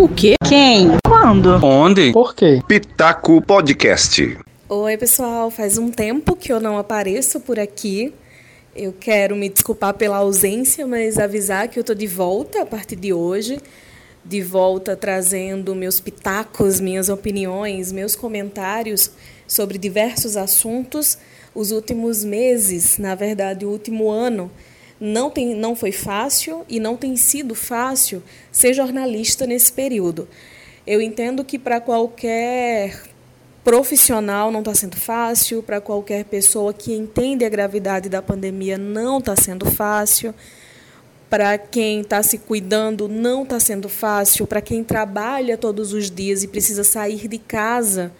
O quê? Quem? Quando? Onde? Por quê? Pitaco Podcast. Oi, pessoal. Faz um tempo que eu não apareço por aqui. Eu quero me desculpar pela ausência, mas avisar que eu estou de volta a partir de hoje. De volta trazendo meus pitacos, minhas opiniões, meus comentários sobre diversos assuntos. Os últimos meses, na verdade, o último ano, não, tem, não foi fácil e não tem sido fácil ser jornalista nesse período. Eu entendo que para qualquer profissional não está sendo fácil, para qualquer pessoa que entende a gravidade da pandemia não está sendo fácil, para quem está se cuidando não está sendo fácil, para quem trabalha todos os dias e precisa sair de casa,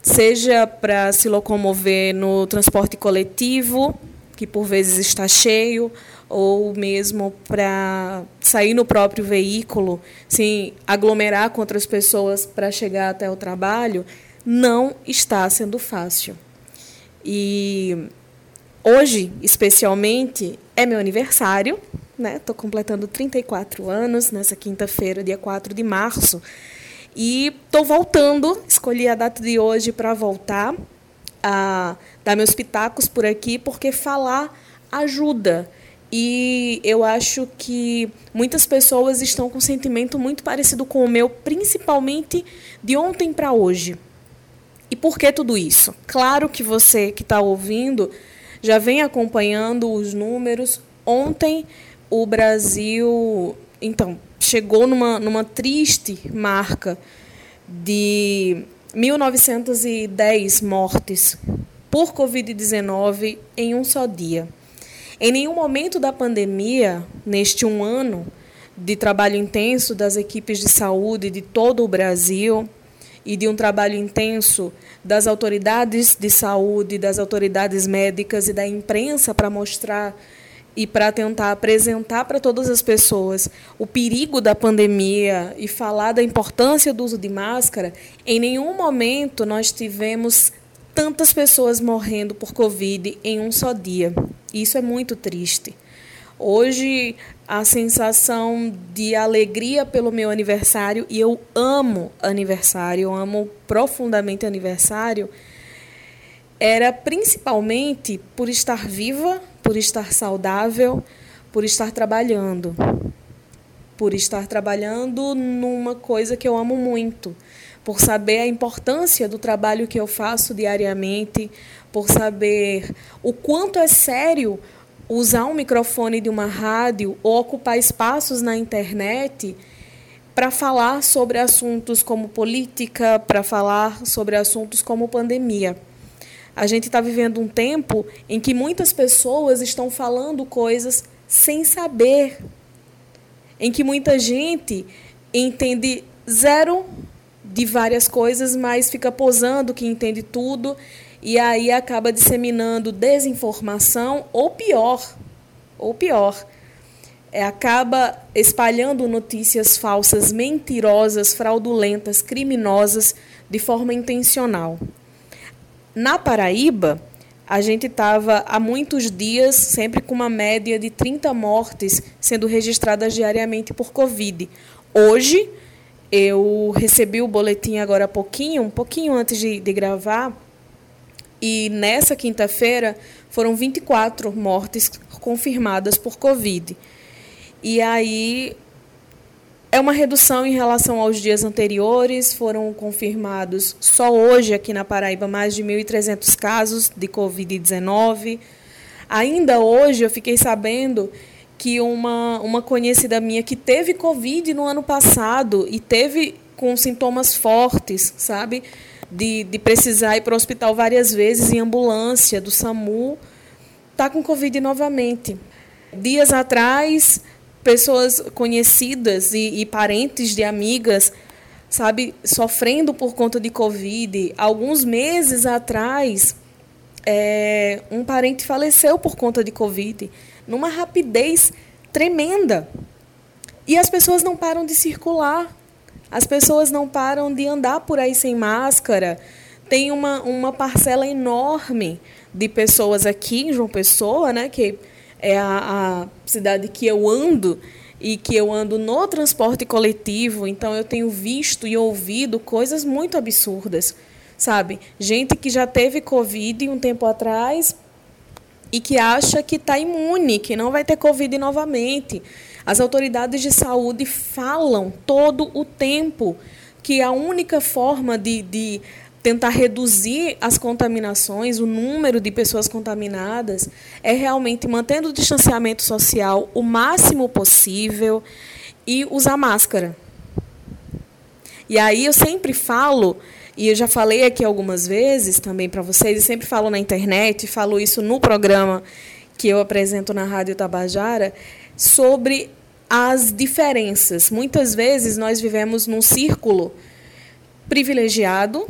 seja para se locomover no transporte coletivo, que por vezes está cheio, ou mesmo para sair no próprio veículo, se aglomerar com outras pessoas para chegar até o trabalho, não está sendo fácil. E hoje, especialmente, é meu aniversário, né? Estou completando 34 anos nessa quinta-feira, dia 4 de março. E estou voltando, escolhi a data de hoje para voltar a dar meus pitacos por aqui, porque falar ajuda. E eu acho que muitas pessoas estão com um sentimento muito parecido com o meu, principalmente de ontem para hoje. E por que tudo isso? Claro que você que está ouvindo já vem acompanhando os números. Ontem o Brasil, então, chegou numa, numa triste marca de 1.910 mortes por Covid-19 em um só dia. Em nenhum momento da pandemia, neste um ano de trabalho intenso das equipes de saúde de todo o Brasil e de um trabalho intenso das autoridades de saúde, das autoridades médicas e da imprensa para mostrar e para tentar apresentar para todas as pessoas o perigo da pandemia e falar da importância do uso de máscara, em nenhum momento nós tivemos tantas pessoas morrendo por Covid em um só dia. Isso é muito triste. Hoje, a sensação de alegria pelo meu aniversário, e eu amo aniversário, eu amo profundamente aniversário, era principalmente por estar viva, por estar saudável, por estar trabalhando. Por estar trabalhando numa coisa que eu amo muito, por saber a importância do trabalho que eu faço diariamente, por saber o quanto é sério usar um microfone de uma rádio ou ocupar espaços na internet para falar sobre assuntos como política, para falar sobre assuntos como pandemia. A gente está vivendo um tempo em que muitas pessoas estão falando coisas sem saber, em que muita gente entende zero de várias coisas, mas fica posando que entende tudo e aí acaba disseminando desinformação ou pior, ou pior, é, acaba espalhando notícias falsas, mentirosas, fraudulentas, criminosas de forma intencional. Na Paraíba, a gente estava há muitos dias sempre com uma média de 30 mortes sendo registradas diariamente por Covid. Hoje, eu recebi o boletim agora há pouquinho, um pouquinho antes de, de gravar, e nessa quinta-feira foram 24 mortes confirmadas por Covid. E aí é uma redução em relação aos dias anteriores. Foram confirmados só hoje aqui na Paraíba mais de 1.300 casos de Covid-19. Ainda hoje eu fiquei sabendo que uma, uma conhecida minha que teve Covid no ano passado e teve com sintomas fortes, sabe? De, de precisar ir para o hospital várias vezes em ambulância do SAMU, está com Covid novamente. Dias atrás, pessoas conhecidas e, e parentes de amigas, sabe, sofrendo por conta de Covid. Alguns meses atrás, é, um parente faleceu por conta de Covid numa rapidez tremenda. E as pessoas não param de circular, as pessoas não param de andar por aí sem máscara. Tem uma, uma parcela enorme de pessoas aqui em João Pessoa, né, que é a, a cidade que eu ando, e que eu ando no transporte coletivo, então eu tenho visto e ouvido coisas muito absurdas, sabe? Gente que já teve Covid um tempo atrás e que acha que está imune, que não vai ter Covid novamente. As autoridades de saúde falam todo o tempo que a única forma de, de tentar reduzir as contaminações, o número de pessoas contaminadas, é realmente mantendo o distanciamento social o máximo possível e usar máscara. E aí eu sempre falo, e eu já falei aqui algumas vezes também para vocês, e sempre falo na internet, falo isso no programa que eu apresento na Rádio Tabajara, sobre as diferenças. Muitas vezes nós vivemos num círculo privilegiado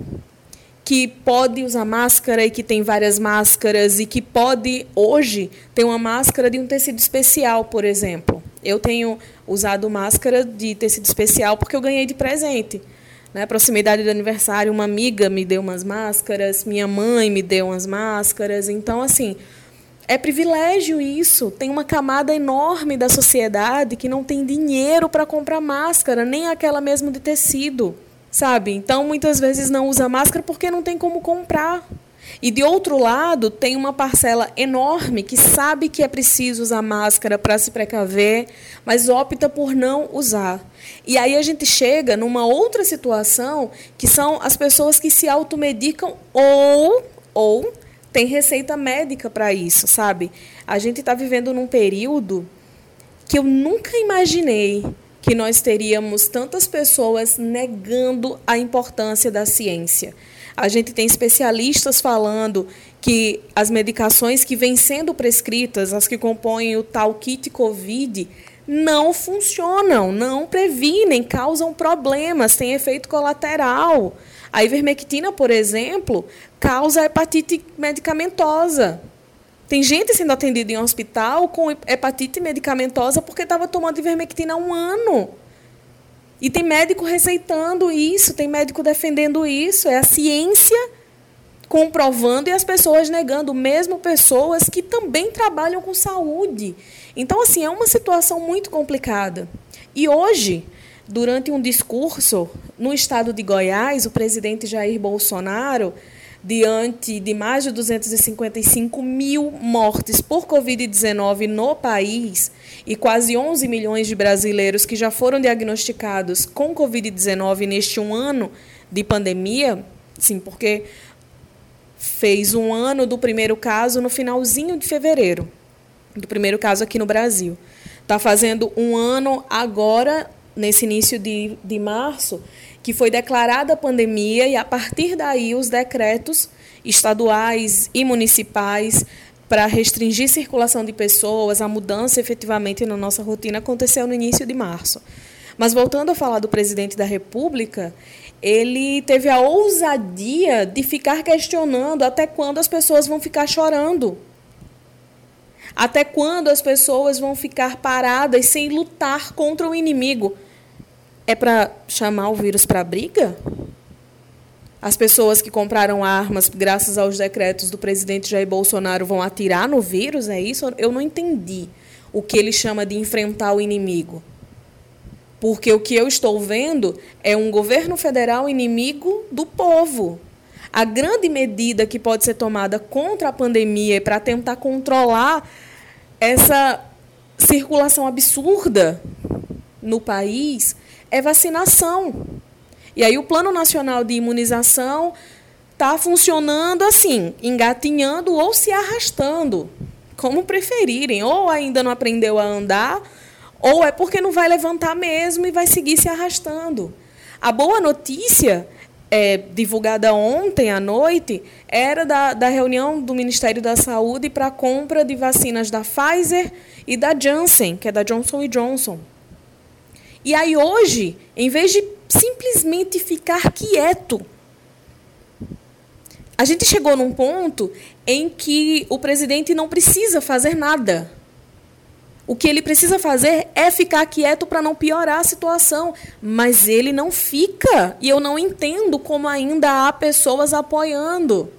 que pode usar máscara e que tem várias máscaras e que pode hoje ter uma máscara de um tecido especial, por exemplo. Eu tenho usado máscara de tecido especial porque eu ganhei de presente. Na proximidade do aniversário, uma amiga me deu umas máscaras, minha mãe me deu umas máscaras. Então, assim, é privilégio isso. Tem uma camada enorme da sociedade que não tem dinheiro para comprar máscara, nem aquela mesmo de tecido sabe? Então, muitas vezes não usa máscara porque não tem como comprar. E de outro lado, tem uma parcela enorme que sabe que é preciso usar máscara para se precaver, mas opta por não usar. E aí a gente chega numa outra situação, que são as pessoas que se automedicam ou ou tem receita médica para isso, sabe? A gente está vivendo num período que eu nunca imaginei que nós teríamos tantas pessoas negando a importância da ciência. A gente tem especialistas falando que as medicações que vêm sendo prescritas, as que compõem o tal kit COVID, não funcionam, não previnem, causam problemas, têm efeito colateral. A ivermectina, por exemplo, causa hepatite medicamentosa. Tem gente sendo atendida em um hospital com hepatite medicamentosa porque estava tomando ivermectina há um ano. E tem médico receitando isso, tem médico defendendo isso. É a ciência comprovando e as pessoas negando, mesmo pessoas que também trabalham com saúde. Então, assim, é uma situação muito complicada. E hoje, durante um discurso no estado de Goiás, o presidente Jair Bolsonaro diante de mais de 255 mil mortes por Covid-19 no país e quase 11 milhões de brasileiros que já foram diagnosticados com Covid-19 neste um ano de pandemia, sim, porque fez um ano do primeiro caso no finalzinho de fevereiro, do primeiro caso aqui no Brasil. Está fazendo um ano agora, nesse início de, de março, que foi declarada a pandemia e, a partir daí, os decretos estaduais e municipais para restringir circulação de pessoas, a mudança efetivamente na nossa rotina aconteceu no início de março. Mas voltando a falar do presidente da República, ele teve a ousadia de ficar questionando até quando as pessoas vão ficar chorando. Até quando as pessoas vão ficar paradas sem lutar contra o inimigo? É para chamar o vírus para briga? As pessoas que compraram armas, graças aos decretos do presidente Jair Bolsonaro, vão atirar no vírus? É isso? Eu não entendi o que ele chama de enfrentar o inimigo. Porque o que eu estou vendo é um governo federal inimigo do povo. A grande medida que pode ser tomada contra a pandemia para tentar controlar essa circulação absurda no país é vacinação. E aí o Plano Nacional de Imunização está funcionando assim, engatinhando ou se arrastando, como preferirem. Ou ainda não aprendeu a andar, ou é porque não vai levantar mesmo e vai seguir se arrastando. A boa notícia, é, divulgada ontem à noite, era da, da reunião do Ministério da Saúde para a compra de vacinas da Pfizer e da Janssen, que é da Johnson Johnson. E aí hoje, em vez de simplesmente ficar quieto, a gente chegou num ponto em que o presidente não precisa fazer nada. O que ele precisa fazer é ficar quieto para não piorar a situação. Mas ele não fica. E eu não entendo como ainda há pessoas apoiando.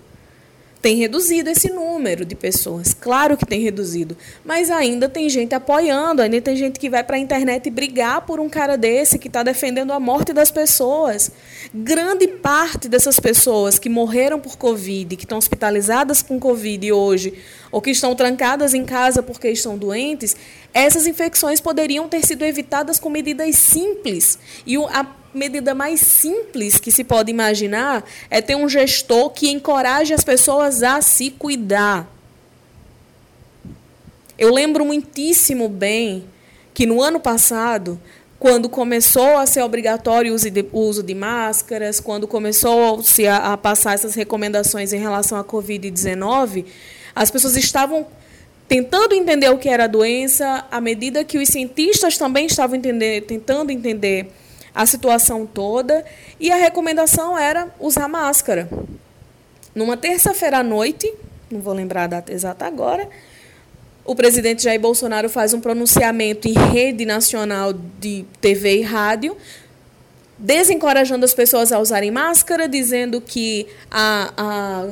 Tem reduzido esse número de pessoas. Claro que tem reduzido. Mas ainda tem gente apoiando, ainda tem gente que vai para a internet brigar por um cara desse que está defendendo a morte das pessoas. Grande parte dessas pessoas que morreram por Covid, que estão hospitalizadas com Covid hoje, ou que estão trancadas em casa porque estão doentes, essas infecções poderiam ter sido evitadas com medidas simples. E a medida mais simples que se pode imaginar é ter um gestor que encoraje as pessoas a se cuidar. Eu lembro muitíssimo bem que no ano passado, quando começou a ser obrigatório o uso de, máscaras, quando começou -se a, passar essas recomendações em relação à Covid-19, as pessoas estavam tentando entender o que era a doença, à medida que os cientistas também estavam entender, tentando entender a situação toda, e a recomendação era usar máscara. Numa terça-feira à noite, não vou lembrar a data exata agora, o presidente Jair Bolsonaro faz um pronunciamento em rede nacional de TV e rádio, desencorajando as pessoas a usarem máscara, dizendo que a, a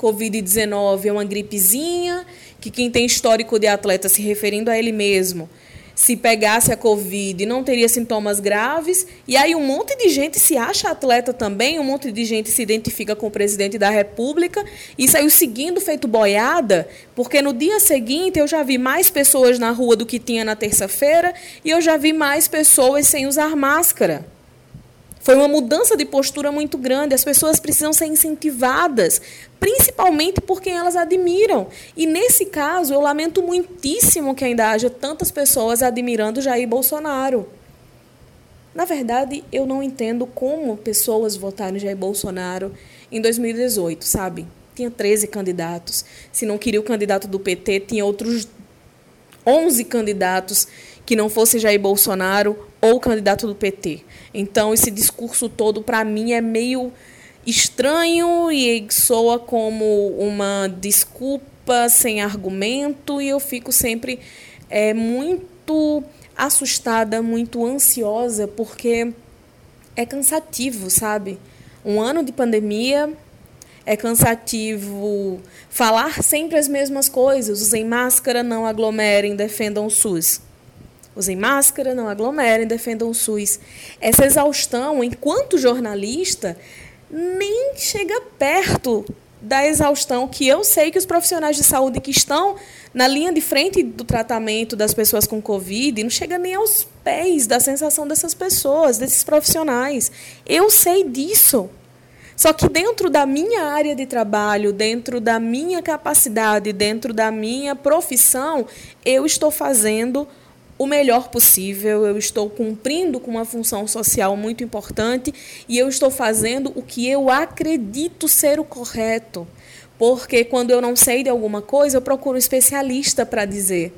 Covid-19 é uma gripezinha, que quem tem histórico de atleta, se referindo a ele mesmo, se pegasse a Covid, não teria sintomas graves. E aí um monte de gente se acha atleta também, um monte de gente se identifica com o presidente da República e saiu seguindo feito boiada, porque no dia seguinte eu já vi mais pessoas na rua do que tinha na terça-feira e eu já vi mais pessoas sem usar máscara. Foi uma mudança de postura muito grande. As pessoas precisam ser incentivadas, principalmente por quem elas admiram. E nesse caso, eu lamento muitíssimo que ainda haja tantas pessoas admirando Jair Bolsonaro. Na verdade, eu não entendo como pessoas votaram Jair Bolsonaro em 2018, sabe? Tinha 13 candidatos. Se não queria o candidato do PT, tinha outros 11 candidatos que não fosse Jair Bolsonaro ou candidato do PT. Então, esse discurso todo, para mim, é meio estranho e soa como uma desculpa sem argumento, e eu fico sempre é, muito assustada, muito ansiosa, porque é cansativo, sabe? Um ano de pandemia é cansativo falar sempre as mesmas coisas. Usem máscara, não aglomerem, defendam o SUS. Usem máscara, não aglomerem, defendam o SUS. Essa exaustão, enquanto jornalista, nem chega perto da exaustão que eu sei que os profissionais de saúde que estão na linha de frente do tratamento das pessoas com Covid não chega nem aos pés da sensação dessas pessoas, desses profissionais. Eu sei disso. Só que dentro da minha área de trabalho, dentro da minha capacidade, dentro da minha profissão, eu estou fazendo o melhor possível, eu estou cumprindo com uma função social muito importante e eu estou fazendo o que eu acredito ser o correto. Porque quando eu não sei de alguma coisa, eu procuro um especialista para dizer.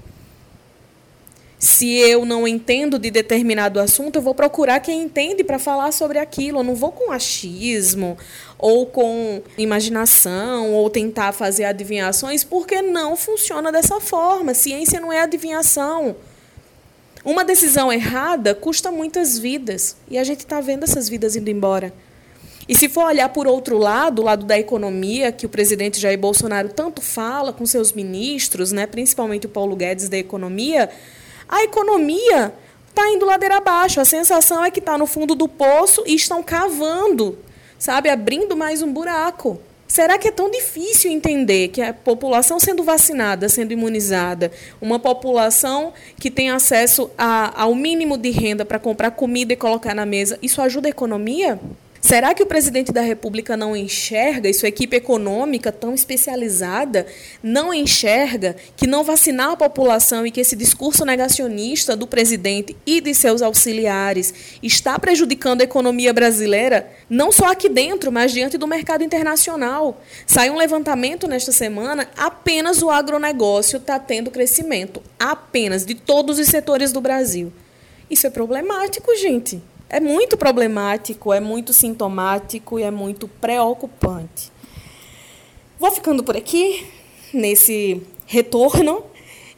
Se eu não entendo de determinado assunto, eu vou procurar quem entende para falar sobre aquilo. Eu não vou com achismo ou com imaginação ou tentar fazer adivinhações, porque não funciona dessa forma. Ciência não é adivinhação. Uma decisão errada custa muitas vidas e a gente está vendo essas vidas indo embora. E se for olhar por outro lado, o lado da economia, que o presidente Jair Bolsonaro tanto fala com seus ministros, né, principalmente o Paulo Guedes da economia, a economia está indo ladeira abaixo. A sensação é que está no fundo do poço e estão cavando, sabe, abrindo mais um buraco. Será que é tão difícil entender que a população sendo vacinada, sendo imunizada, uma população que tem acesso a, ao mínimo de renda para comprar comida e colocar na mesa, isso ajuda a economia? Será que o presidente da República não enxerga, e sua equipe econômica tão especializada, não enxerga que não vacinar a população e que esse discurso negacionista do presidente e de seus auxiliares está prejudicando a economia brasileira, não só aqui dentro, mas diante do mercado internacional? Sai um levantamento nesta semana, apenas o agronegócio está tendo crescimento, apenas de todos os setores do Brasil. Isso é problemático, gente é muito problemático, é muito sintomático e é muito preocupante. Vou ficando por aqui nesse retorno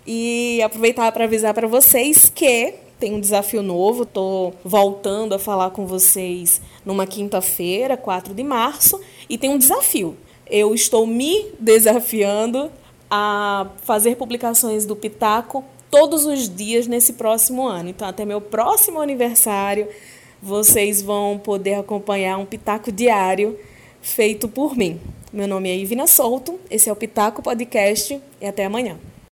e aproveitar para avisar para vocês que tem um desafio novo. Estou voltando a falar com vocês numa quinta-feira, 4 de março, e tem um desafio. eu estou me desafiando a fazer publicações do Pitaco todos os dias nesse próximo ano. Então, até meu próximo aniversário, vocês vão poder acompanhar um Pitaco diário feito por mim. Meu nome é Ivina Souto, esse é o Pitaco Podcast e até amanhã.